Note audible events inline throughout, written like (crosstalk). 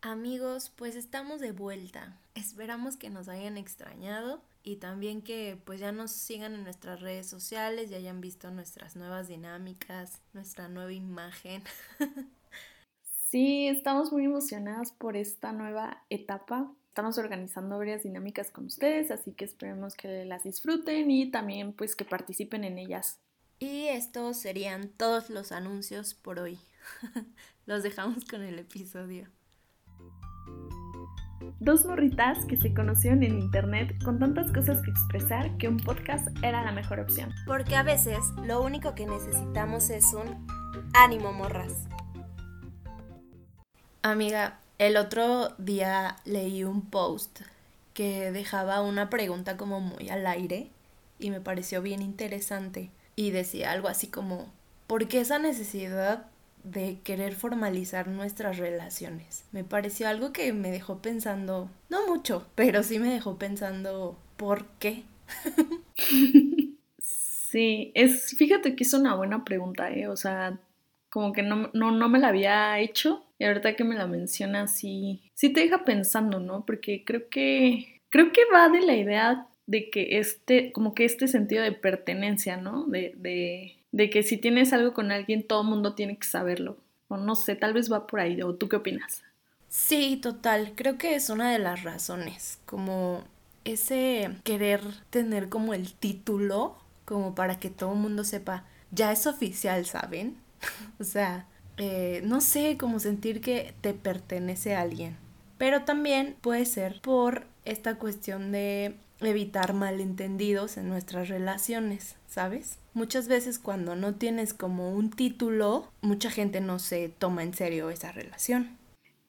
Amigos, pues estamos de vuelta. Esperamos que nos hayan extrañado y también que pues ya nos sigan en nuestras redes sociales y hayan visto nuestras nuevas dinámicas, nuestra nueva imagen. (laughs) Sí, estamos muy emocionadas por esta nueva etapa. Estamos organizando varias dinámicas con ustedes, así que esperemos que las disfruten y también pues que participen en ellas. Y estos serían todos los anuncios por hoy. (laughs) los dejamos con el episodio. Dos morritas que se conocieron en internet con tantas cosas que expresar que un podcast era la mejor opción. Porque a veces lo único que necesitamos es un ánimo morras. Amiga, el otro día leí un post que dejaba una pregunta como muy al aire y me pareció bien interesante y decía algo así como, ¿por qué esa necesidad de querer formalizar nuestras relaciones. Me pareció algo que me dejó pensando, no mucho, pero sí me dejó pensando, ¿por qué? (laughs) sí, es, fíjate que es una buena pregunta, ¿eh? O sea, como que no, no, no me la había hecho y ahorita que me la mencionas sí, sí te deja pensando, ¿no? Porque creo que, creo que va de la idea de que este, como que este sentido de pertenencia, ¿no? De, de, de que si tienes algo con alguien, todo el mundo tiene que saberlo. O no sé, tal vez va por ahí. ¿O tú qué opinas? Sí, total. Creo que es una de las razones. Como ese querer tener como el título, como para que todo el mundo sepa, ya es oficial, ¿saben? (laughs) o sea, eh, no sé, como sentir que te pertenece a alguien. Pero también puede ser por esta cuestión de evitar malentendidos en nuestras relaciones, ¿sabes? Muchas veces cuando no tienes como un título, mucha gente no se toma en serio esa relación.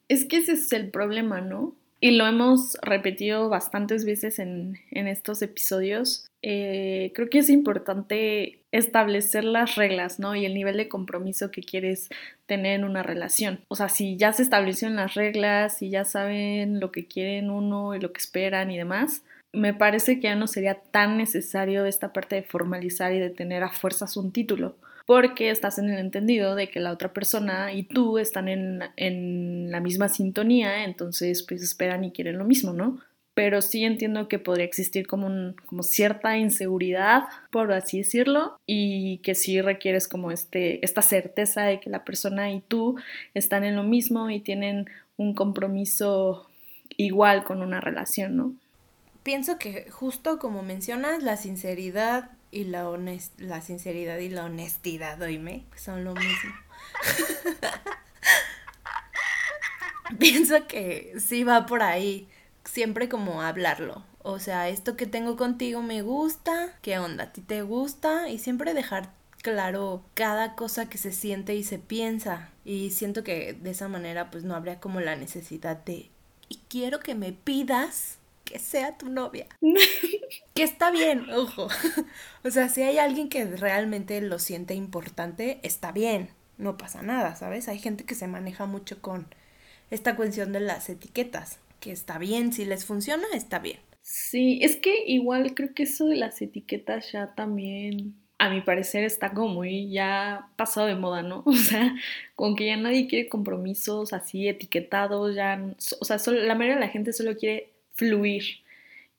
Es que ese es el problema, ¿no? Y lo hemos repetido bastantes veces en, estos episodios. Eh, creo que es importante establecer las reglas, ¿no? Y el nivel de compromiso que quieres tener en una relación. O sea, si ya se establecieron las reglas, si ya saben lo que quieren uno y lo que esperan y demás, me parece que ya no sería tan necesario esta parte de formalizar y de tener a fuerzas un título, porque estás en el entendido de que la otra persona y tú están en, en la misma sintonía, entonces pues esperan y quieren lo mismo, ¿no? Pero sí entiendo que podría existir como, un, como cierta inseguridad, por así decirlo, y que sí requieres como este, esta certeza de que la persona y tú están en lo mismo y tienen un compromiso igual con una relación, ¿no? Pienso que justo como mencionas, la sinceridad y la la sinceridad y la honestidad, oíme, son lo mismo. (laughs) pienso que sí va por ahí, siempre como hablarlo. O sea, esto que tengo contigo me gusta, ¿qué onda? ¿A ti te gusta? Y siempre dejar claro cada cosa que se siente y se piensa. Y siento que de esa manera pues no habría como la necesidad de y quiero que me pidas que sea tu novia. (laughs) que está bien, ojo. (laughs) o sea, si hay alguien que realmente lo siente importante, está bien, no pasa nada, ¿sabes? Hay gente que se maneja mucho con esta cuestión de las etiquetas, que está bien, si les funciona, está bien. Sí, es que igual creo que eso de las etiquetas ya también, a mi parecer, está como muy ya pasado de moda, ¿no? (laughs) O sea, como que ya nadie quiere compromisos así etiquetados, ya, o sea, la mayoría de la gente solo quiere fluir.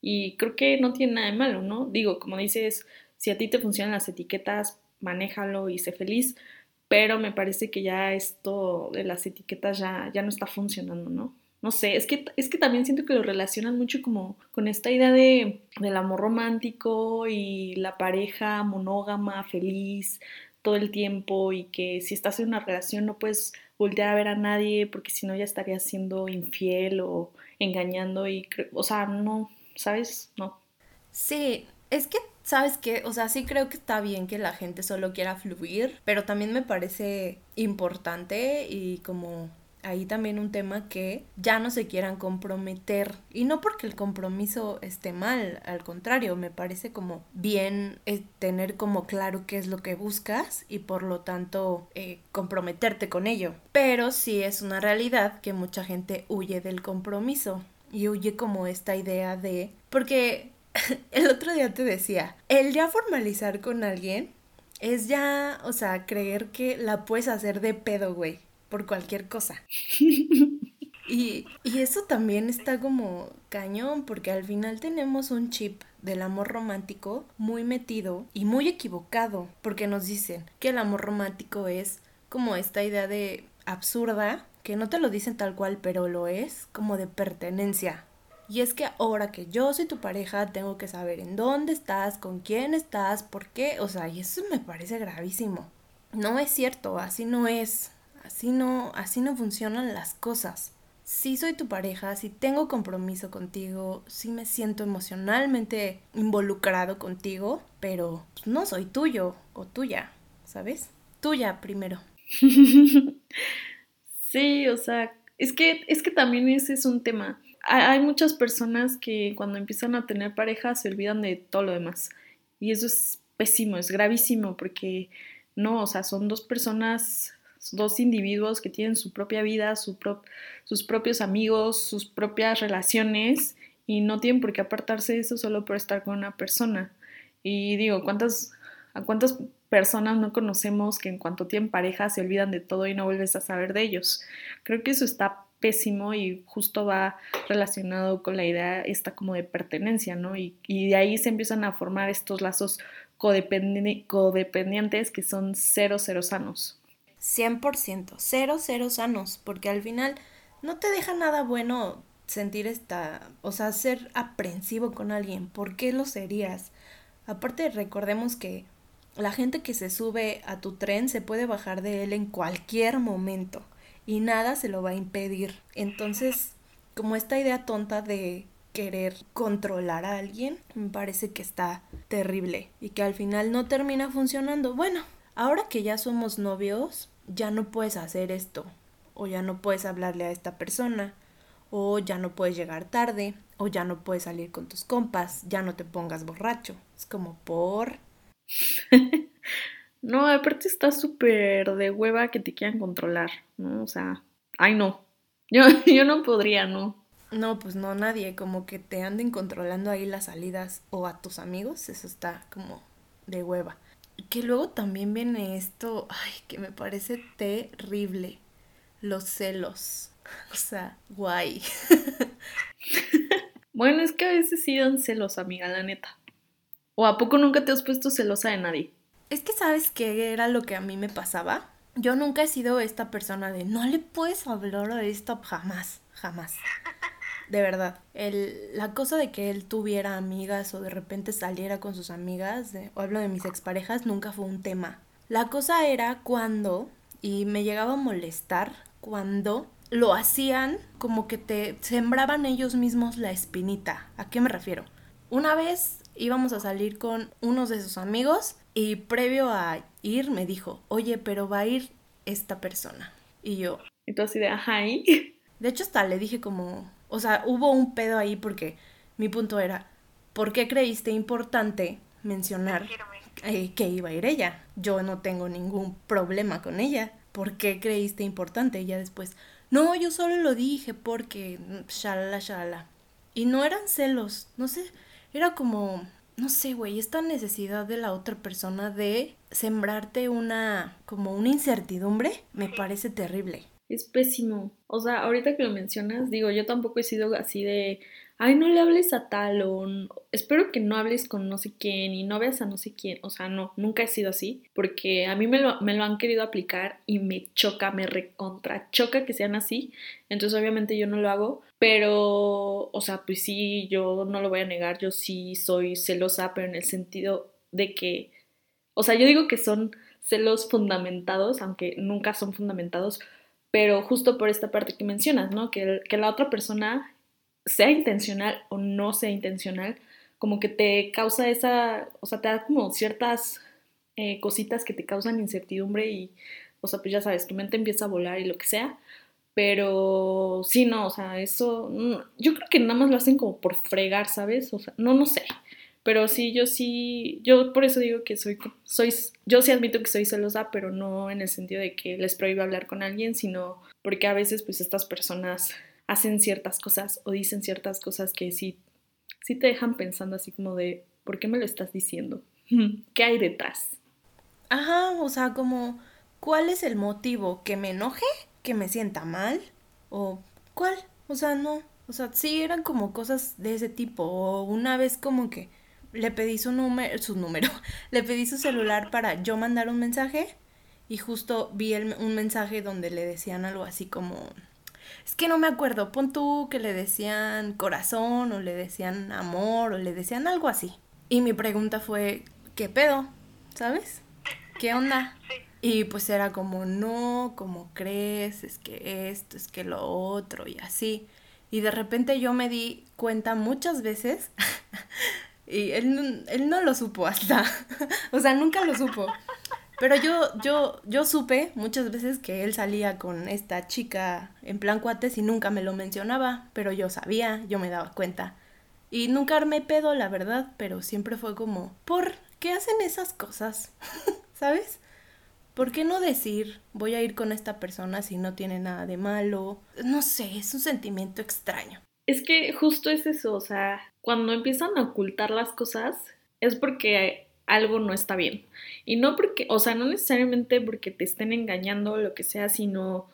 Y creo que no tiene nada de malo, ¿no? Digo, como dices, si a ti te funcionan las etiquetas, manéjalo y sé feliz, pero me parece que ya esto de las etiquetas ya, ya no está funcionando, ¿no? No sé, es que, es que también siento que lo relacionan mucho como con esta idea de, del amor romántico y la pareja monógama, feliz, todo el tiempo y que si estás en una relación no puedes voltear a ver a nadie porque si no ya estarías siendo infiel o engañando y, o sea, no, ¿sabes? No. Sí, es que, ¿sabes qué? O sea, sí creo que está bien que la gente solo quiera fluir, pero también me parece importante y como ahí también un tema que ya no se quieran comprometer. Y no porque el compromiso esté mal, al contrario, me parece como bien eh, tener como claro qué es lo que buscas y por lo tanto eh, comprometerte con ello. Pero sí es una realidad que mucha gente huye del compromiso y huye como esta idea de... Porque (laughs) el otro día te decía, el ya formalizar con alguien es ya, o sea, creer que la puedes hacer de pedo, güey por cualquier cosa. (laughs) Y, y eso también está como cañón, porque al final tenemos un chip del amor romántico muy metido y muy equivocado, porque nos dicen que el amor romántico es como esta idea de absurda, que no te lo dicen tal cual, pero lo es, como de pertenencia. Y es que ahora que yo soy tu pareja, tengo que saber en dónde estás, con quién estás, por qué, o sea, y eso me parece gravísimo. No es cierto, así no es, así no, así no funcionan las cosas sí soy tu pareja, sí tengo compromiso contigo, sí me siento emocionalmente involucrado contigo, pero pues, no soy tuyo o tuya, ¿sabes? Tuya primero. (laughs) sí, o sea, es que, es que también ese es un tema. Hay muchas personas que cuando empiezan a tener pareja se olvidan de todo lo demás. Y eso es pésimo, es gravísimo, porque no, o sea, son dos personas dos individuos que tienen su propia vida, sus propios amigos, sus propias relaciones y no tienen por qué apartarse de eso solo por estar con una persona. Y digo, ¿cuántas, ¿a cuántas personas no conocemos que en cuanto tienen pareja se olvidan de todo y no vuelves a saber de ellos? Creo que eso está pésimo y justo va relacionado con la idea esta como de pertenencia, ¿no? Y, y de ahí se empiezan a formar estos lazos codependientes que son cero, cero sanos. 100%, cero, cero sanos, porque al final no te deja nada bueno sentir esta, o sea, ser aprensivo con alguien. ¿Por qué lo serías? Aparte, recordemos que la gente que se sube a tu tren se puede bajar de él en cualquier momento y nada se lo va a impedir. Entonces, como esta idea tonta de querer controlar a alguien, me parece que está terrible y que al final no termina funcionando. Bueno, ahora que ya somos novios, ya no puedes hacer esto, o ya no puedes hablarle a esta persona, o ya no puedes llegar tarde, o ya no puedes salir con tus compas, ya no te pongas borracho. Es como por... (laughs) no, aparte está súper de hueva que te quieran controlar, ¿no? O sea, ay no, (laughs) yo, yo no podría, ¿no? No, pues no, nadie, como que te anden controlando ahí las salidas o a tus amigos, eso está como de hueva. Que luego también viene esto, ay, que me parece terrible. Los celos. (laughs) O sea, guay. (laughs) bueno, es que a veces sí dan celos, amiga, la neta. ¿O a poco nunca te has puesto celosa de nadie? Es que sabes qué era lo que a mí me pasaba. Yo nunca he sido esta persona de no le puedes hablar a esto jamás, jamás de verdad. El, la cosa de que él tuviera amigas o de repente saliera con sus amigas, o hablo de mis exparejas, nunca fue un tema. La cosa era cuando, y me llegaba a molestar, cuando lo hacían como que te sembraban ellos mismos la espinita. ¿A qué me refiero? Una vez íbamos a salir con unos de sus amigos y previo a ir me dijo, oye, pero va a ir esta persona. Y yo... Así de, ajá, De hecho, hasta le dije como, o sea, hubo un pedo ahí porque mi punto era, ¿por qué creíste importante mencionar eh, que iba a ir ella? Yo no tengo ningún problema con ella. ¿Por qué creíste importante? Y ya después, no, yo solo lo dije porque, shalala, shalala. Y no eran celos, no sé, era como, no sé, güey, esta necesidad de la otra persona de sembrarte una, como una incertidumbre, me parece terrible es pésimo. O sea, ahorita que lo mencionas, digo, yo tampoco he sido así de, ay, no le hables a tal o espero que no hables con no sé quién y no veas a no sé quién. O sea, no, nunca he sido así, porque a mí me lo, me lo han querido aplicar y me choca, me recontra choca que sean así. Entonces, obviamente yo no lo hago, pero, o sea, pues sí, yo no lo voy a negar, yo sí soy celosa, pero en el sentido de que, o sea, yo digo que son celos fundamentados, aunque nunca son fundamentados, pero justo por esta parte que mencionas, ¿no? Que, que la otra persona sea intencional o no sea intencional, como que te causa esa, o sea, te da como ciertas eh, cositas que te causan incertidumbre y, o sea, pues ya sabes, tu mente empieza a volar y lo que sea, pero sí, no, o sea, eso, mm, yo creo que nada más lo hacen como por fregar, ¿sabes? O sea, no, no sé, pero sí, yo sí, yo por eso digo que soy, soy, yo sí admito que soy celosa, pero no en el sentido de que les prohíba hablar con alguien, sino porque a veces pues estas personas hacen ciertas cosas o dicen ciertas cosas que sí, sí te dejan pensando así como de, ¿por qué me lo estás diciendo? (laughs) ¿Qué hay detrás? Ajá, o sea, como, ¿cuál es el motivo? ¿Que me enoje? ¿Que me sienta mal? ¿O ¿cuál? O sea, no. O sea, sí eran como cosas de ese tipo. O una vez como que le pedí su número, su número, (laughs) le pedí su celular para yo mandar un mensaje y justo vi un mensaje donde le decían algo así como, es que no me acuerdo, pon tú que le decían corazón o le decían amor o le decían algo así. Y mi pregunta fue, ¿qué pedo? ¿Sabes? ¿Qué onda? Y pues era como, no, como crees? Es que esto, es que lo otro y así. Y de repente yo me di cuenta muchas veces (laughs) y él, él no lo supo hasta, (laughs) o sea, nunca lo supo. Pero yo, yo, yo supe muchas veces que él salía con esta chica en plan cuates y nunca me lo mencionaba, pero yo sabía, yo me daba cuenta. Y nunca armé pedo, la verdad, pero siempre fue como, ¿por qué hacen esas cosas? (laughs) ¿Sabes? ¿Por qué no decir voy a ir con esta persona si no tiene nada de malo? No sé, es un sentimiento extraño. Es que justo es eso, o sea, cuando empiezan a ocultar las cosas es porque algo no está bien. Y no porque, o sea, no necesariamente porque te estén engañando o lo que sea, sino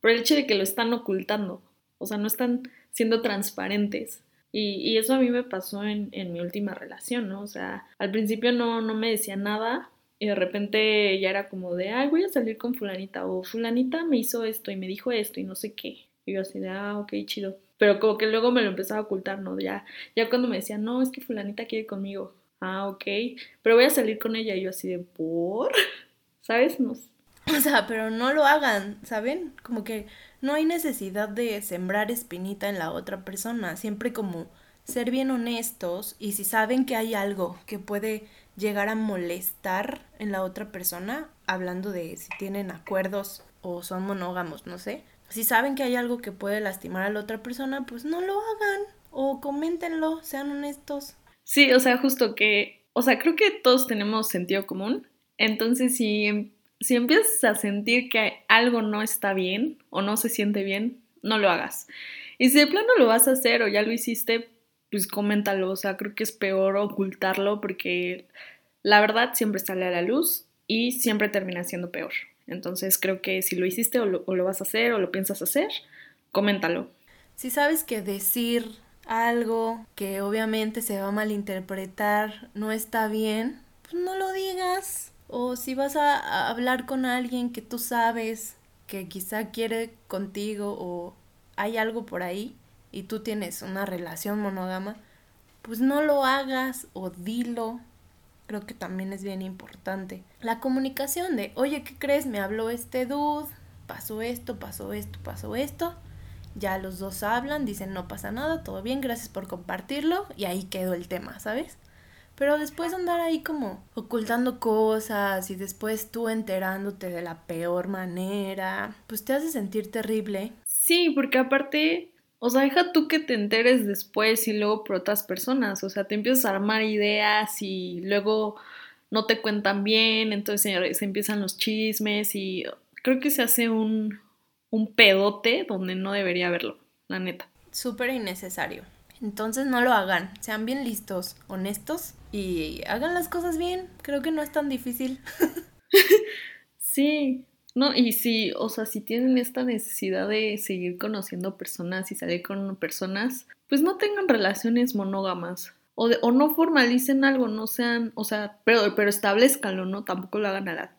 por el hecho de que lo están ocultando. O sea, no están siendo transparentes. Y, eso a mí me pasó en, mi última relación, ¿no? O sea, al principio no, no me decía nada y de repente ya era como de, ay, voy a salir con fulanita o fulanita me hizo esto y me dijo esto y no sé qué. Y yo así de, ah, ok, chido. Pero como que luego me lo empezaba a ocultar, ¿no? Ya, ya cuando me decía, no, es que fulanita quiere conmigo ah, ok, pero voy a salir con ella y yo así de, ¿por? (laughs) ¿Sabes? No. O sea, pero no lo hagan, ¿saben? Como que no hay necesidad de sembrar espinita en la otra persona, siempre como ser bien honestos y si saben que hay algo que puede llegar a molestar en la otra persona, hablando de si tienen acuerdos o son monógamos, no sé, si saben que hay algo que puede lastimar a la otra persona, pues no lo hagan o coméntenlo, sean honestos. Sí, o sea, justo que, o sea, creo que todos tenemos sentido común. Entonces, si, em, si empiezas a sentir que algo no está bien o no se siente bien, no lo hagas. Y si de plano lo vas a hacer o ya lo hiciste, pues coméntalo. O sea, creo que es peor ocultarlo porque la verdad siempre sale a la luz y siempre termina siendo peor. Entonces creo que si lo hiciste o lo, vas a hacer o lo piensas hacer, coméntalo. Si sabes que decir algo que obviamente se va a malinterpretar no está bien, pues no lo digas. O si vas a, hablar con alguien que tú sabes que quizá quiere contigo o hay algo por ahí y tú tienes una relación monógama, pues no lo hagas o dilo. Creo que también es bien importante. La comunicación de, oye, ¿qué crees? Me habló este dude, pasó esto, pasó esto, pasó esto ya los dos hablan, dicen no pasa nada, todo bien, gracias por compartirlo y ahí quedó el tema, ¿sabes? Pero después andar ahí como ocultando cosas y después tú enterándote de la peor manera, pues te hace sentir terrible. Sí, porque aparte, o sea, deja tú que te enteres después y luego por otras personas, o sea, te empiezas a armar ideas y luego no te cuentan bien, entonces se empiezan los chismes y creo que se hace un, un pedote donde no debería haberlo, la neta. Súper innecesario. Entonces no lo hagan, sean bien listos, honestos y hagan las cosas bien. Creo que no es tan difícil. (laughs) (laughs) sí, no, y si, o sea, si tienen esta necesidad de seguir conociendo personas y salir con personas, pues no tengan relaciones monógamas o, o no formalicen algo, no sean, o sea, pero, pero establezcanlo, ¿no? Tampoco lo hagan a,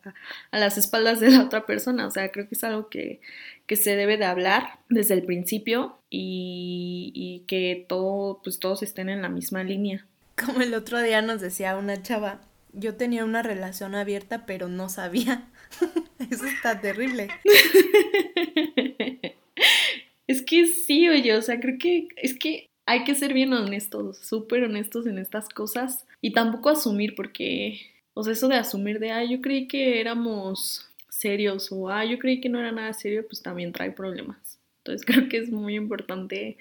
a las espaldas de la otra persona, o sea, creo que es algo que, que se debe de hablar desde el principio y, y que todo, pues todos estén en la misma línea. Como el otro día nos decía una chava, yo tenía una relación abierta pero no sabía. (laughs) Eso está terrible. es que sí, oye, o sea, creo que es que hay que ser bien honestos, súper honestos en estas cosas y tampoco asumir porque, o sea, eso de asumir de, ah, yo creí que éramos serios o, ah, yo creí que no era nada serio, pues también trae problemas. Entonces (laughs) creo que es muy importante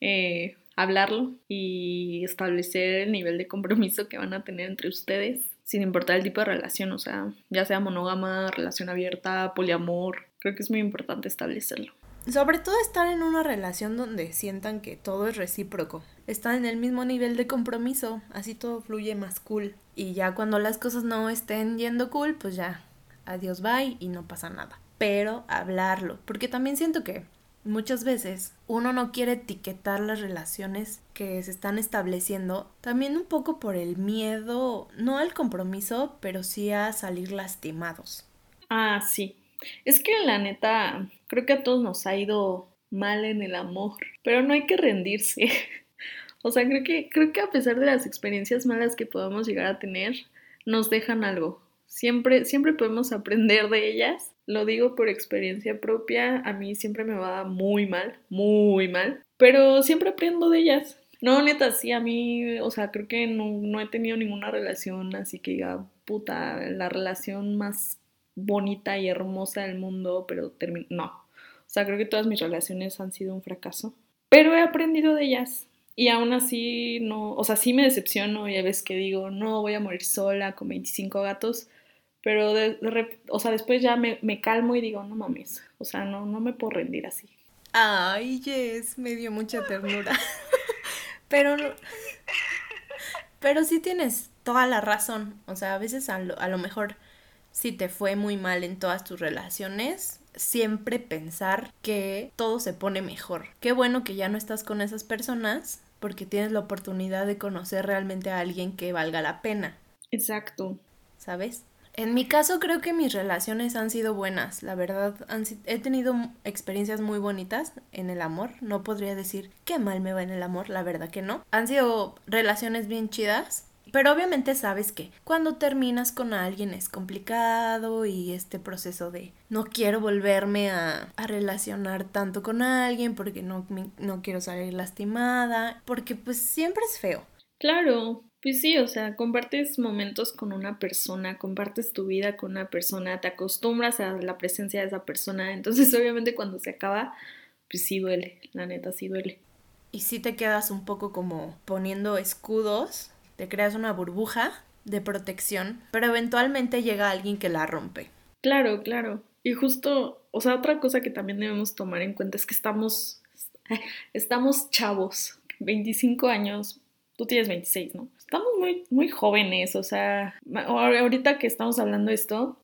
eh, hablarlo y establecer el nivel de compromiso que van a tener entre ustedes, sin importar el tipo de relación, o sea, ya sea monógama, relación abierta, poliamor, creo que es muy importante establecerlo. Sobre todo estar en una relación donde sientan que todo es recíproco. Están en el mismo nivel de compromiso, así todo fluye más cool. Y ya cuando las cosas no estén yendo cool, pues ya, adiós bye y no pasa nada. Pero hablarlo, porque también siento que muchas veces uno no quiere etiquetar las relaciones que se están estableciendo, también un poco por el miedo, no al compromiso, pero sí a salir lastimados. Ah, sí. Es que la neta, creo que a todos nos ha ido mal en el amor, pero no hay que rendirse. (laughs) o sea, creo que, creo que a pesar de las experiencias malas que podamos llegar a tener, nos dejan algo. Siempre, siempre podemos aprender de ellas. Lo digo por experiencia propia. A mí siempre me va muy mal, muy mal. Pero siempre aprendo de ellas. No, neta, sí, a mí, o sea, creo que no, no he tenido ninguna relación así que diga, puta, la relación más bonita y hermosa del mundo, pero termino. No. O sea, creo que todas mis relaciones han sido un fracaso. Pero he aprendido de ellas. Y aún así no, o sea, sí me decepciono y a veces que digo, no, voy a morir sola con 25 gatos, pero de, o sea, después ya me, me, calmo y digo, no mames, o sea, no, no me puedo rendir así. Ay, yes, me dio mucha ternura. (laughs) pero, pero sí tienes toda la razón. O sea, a veces a lo, a lo mejor si te fue muy mal en todas tus relaciones, siempre pensar que todo se pone mejor. Qué bueno que ya no estás con esas personas porque tienes la oportunidad de conocer realmente a alguien que valga la pena. Exacto. ¿Sabes? En mi caso creo que mis relaciones han sido buenas, la verdad he tenido experiencias muy bonitas en el amor, no podría decir que mal me va en el amor, la verdad que no. Han sido relaciones bien chidas, pero obviamente sabes que cuando terminas con alguien es complicado y este proceso de no quiero volverme a, a relacionar tanto con alguien porque no, no quiero salir lastimada, porque pues siempre es feo. Claro, pues sí, o sea, compartes momentos con una persona, compartes tu vida con una persona, te acostumbras a la presencia de esa persona, entonces (laughs) obviamente cuando se acaba, pues sí duele, la neta sí duele. Y sí te quedas un poco como poniendo escudos, te creas una burbuja de protección, pero eventualmente llega alguien que la rompe. Claro, claro. Y justo, o sea, otra cosa que también debemos tomar en cuenta es que estamos, (laughs) estamos chavos, 25 años, tú tienes 26, ¿no? Estamos muy, muy jóvenes, o sea, ahorita que estamos hablando esto,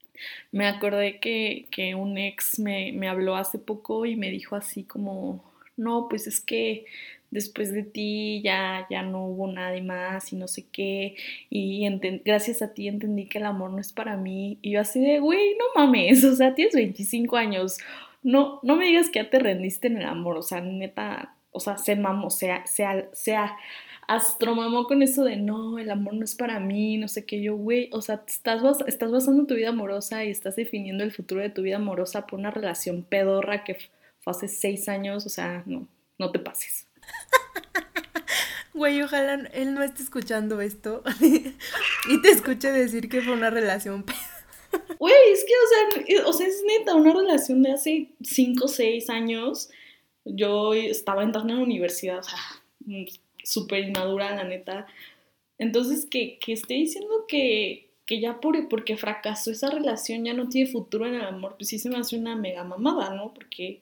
me acordé que, que un ex me, me, habló hace poco y me dijo así como, no, pues es que después de ti ya, ya no hubo nadie más y no sé qué, y gracias a ti entendí que el amor no es para mí, y yo así de, güey, no mames, o sea, tienes 25 años, no, no me digas que ya te rendiste en el amor, o sea, neta, o sea, se mamo, sea, sea, sea astromamó con eso de no, el amor no es para mí, no sé qué, yo, güey, o sea, estás, estás basando tu vida amorosa y estás definiendo el futuro de tu vida amorosa por una relación pedorra que fue hace seis años, o sea, no, no te pases. (laughs) Güey, ojalá él no esté escuchando esto (laughs) y te escuche decir que fue una relación (laughs) Güey, es que, o sea, o sea, es neta, una relación de hace cinco o seis años. Yo estaba entrando a la universidad, o sea, súper inmadura, la neta. Entonces, que, que esté diciendo que, que ya por, porque fracasó esa relación ya no tiene futuro en el amor, pues sí se me hace una mega mamada, ¿no? Porque,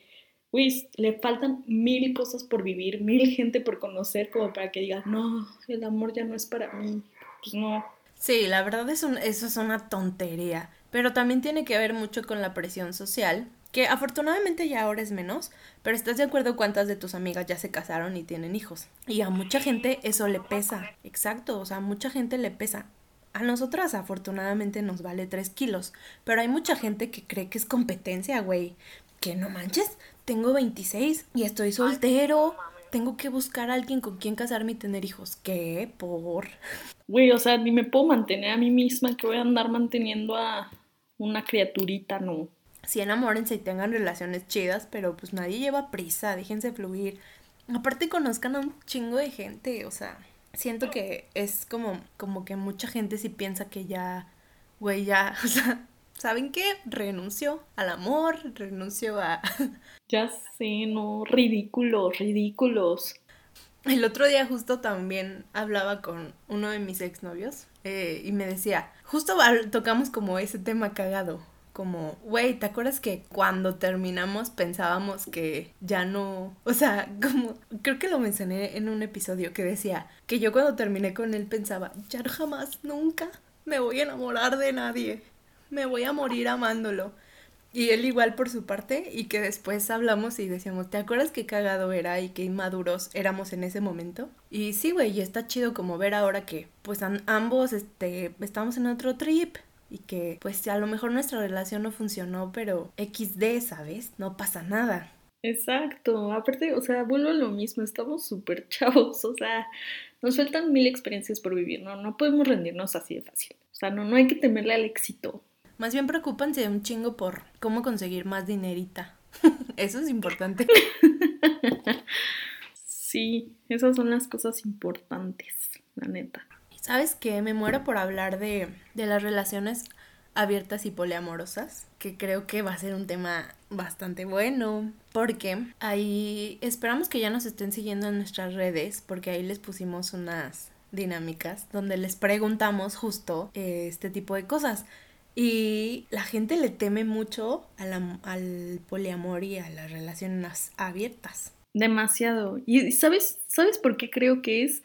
güey, le faltan mil cosas por vivir, mil gente por conocer, como para que digas, no, el amor ya no es para mí. Pues no. Sí, la verdad es un, eso es una tontería. Pero también tiene que ver mucho con la presión social que afortunadamente ya ahora es menos, pero ¿estás de acuerdo cuántas de tus amigas ya se casaron y tienen hijos? Y a mucha gente eso le pesa, exacto, o sea, a mucha gente le pesa. A nosotras afortunadamente nos vale 3 kilos, pero hay mucha gente que cree que es competencia, güey. Que no manches, tengo 26 y estoy soltero. Tengo que buscar a alguien con quien casarme y tener hijos. ¿Qué? ¿Por? Güey, o sea, ni me puedo mantener a mí misma que voy a andar manteniendo a una criaturita, no sí enamórense y tengan relaciones chidas, pero pues nadie lleva prisa, déjense fluir. Aparte conozcan a un chingo de gente, o sea, siento que es como, como que mucha gente sí piensa que ya, güey, ya, (laughs) o sea, ¿saben qué? Renunció al amor, renunció a... (laughs) ya sé, no, ridículos, ridículos. El otro día justo también hablaba con uno de mis exnovios eh, y me decía, justo tocamos como ese tema cagado, como, güey, ¿te acuerdas que cuando terminamos pensábamos que ya no, o sea, (laughs) como, creo que lo mencioné en un episodio que decía que yo cuando terminé con él pensaba, ya jamás, nunca me voy a enamorar de nadie, me voy a morir amándolo. Y él igual por su parte y que después hablamos y decíamos, ¿te acuerdas qué cagado era y qué inmaduros éramos en ese momento? Y sí, güey, y está chido como ver ahora que pues ambos este, estamos en otro trip y que pues a lo mejor nuestra relación no funcionó, pero XD, ¿sabes? No pasa nada. Exacto, aparte, o sea, vuelvo a lo mismo, estamos súper chavos, o sea, nos faltan mil experiencias por vivir, ¿no? No podemos rendirnos así de fácil, o sea, no, no hay que temerle al éxito. Más bien preocúpense un chingo por cómo conseguir más dinerita. (laughs) Eso es importante. (laughs) sí, esas son las cosas importantes, la neta. ¿Sabes qué? Me muero por hablar de, de las relaciones abiertas y poliamorosas, que creo que va a ser un tema bastante bueno, porque ahí esperamos que ya nos estén siguiendo en nuestras redes, porque ahí les pusimos unas dinámicas donde les preguntamos justo eh, este tipo de cosas. Y la gente le teme mucho al poliamor y a las relaciones abiertas. Demasiado. ¿Y sabes, sabes por qué creo que es?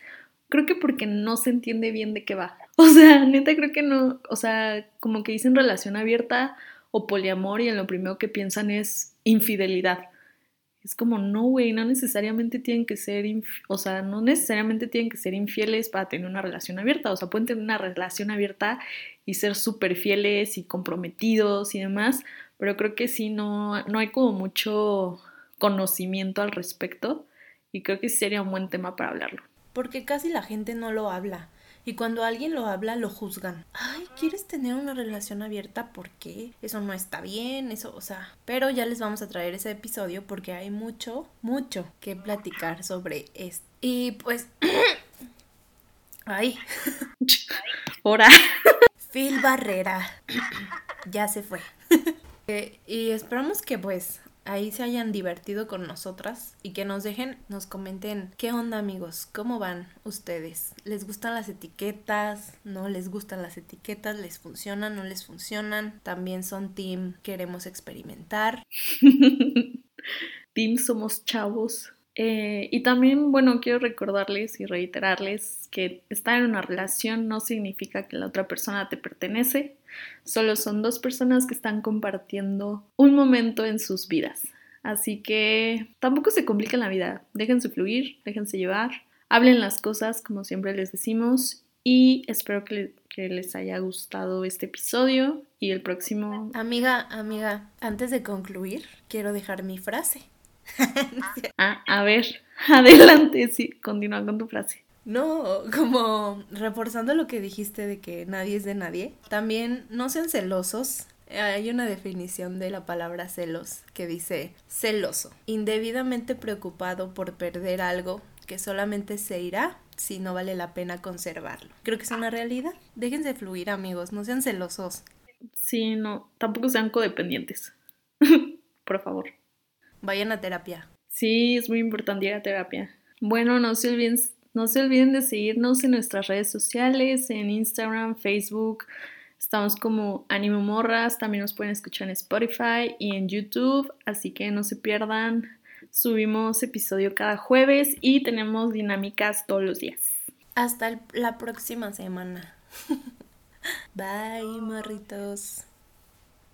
Creo que porque no se entiende bien de qué va. (laughs) O sea, neta creo que no, o sea, como que dicen relación abierta o poliamor y en lo primero que piensan es infidelidad. Es como, no, güey, no necesariamente tienen que ser, o sea, no necesariamente tienen que ser infieles para tener una relación abierta. O sea, pueden tener una relación abierta y ser súper fieles y comprometidos y demás, pero creo que sí, no, no hay como mucho conocimiento al respecto y creo que sería un buen tema para hablarlo. Porque casi la gente no lo habla. Y cuando alguien lo habla, lo juzgan. Ay, ¿quieres tener una relación abierta? ¿Por qué? Eso no está bien, eso, o sea. Pero ya les vamos a traer ese episodio porque hay mucho, mucho que platicar sobre esto. Y pues. (coughs) Ay. (laughs) Hora. Phil Barrera. (coughs) ya se fue. (coughs) Eh, y esperamos que pues ahí se hayan divertido con nosotras y que nos dejen, nos comenten qué onda amigos, cómo van ustedes, les gustan las etiquetas, no les gustan las etiquetas, les funcionan, no les funcionan, también son team, queremos experimentar. (laughs) team somos chavos. Eh, y también, bueno, quiero recordarles y reiterarles que estar en una relación no significa que la otra persona te pertenece, solo son dos personas que están compartiendo un momento en sus vidas. Así que tampoco se compliquen la vida, déjense fluir, déjense llevar, hablen las cosas como siempre les decimos y espero que, que les haya gustado este episodio y el próximo... Amiga, amiga, antes de concluir, quiero dejar mi frase. (laughs) ah, a ver, (laughs) adelante, sí, continúa con tu frase. No, como reforzando lo que dijiste de que nadie es de nadie, también no sean celosos. Hay una definición de la palabra celos que dice celoso, indebidamente preocupado por perder algo que solamente se irá si no vale la pena conservarlo. Creo que es una realidad. Déjense fluir, amigos, no sean celosos. Sí, no, tampoco sean codependientes. (laughs) por favor. Vayan a terapia. Sí, es muy importante ir a terapia. Bueno, no se olviden no se olviden de seguirnos en nuestras redes sociales, en Instagram, Facebook. Estamos como Animo Morras, también nos pueden escuchar en Spotify y en YouTube, así que no se pierdan. Subimos episodio cada jueves y tenemos dinámicas todos los días. Hasta la próxima semana. (laughs) Bye, morritos.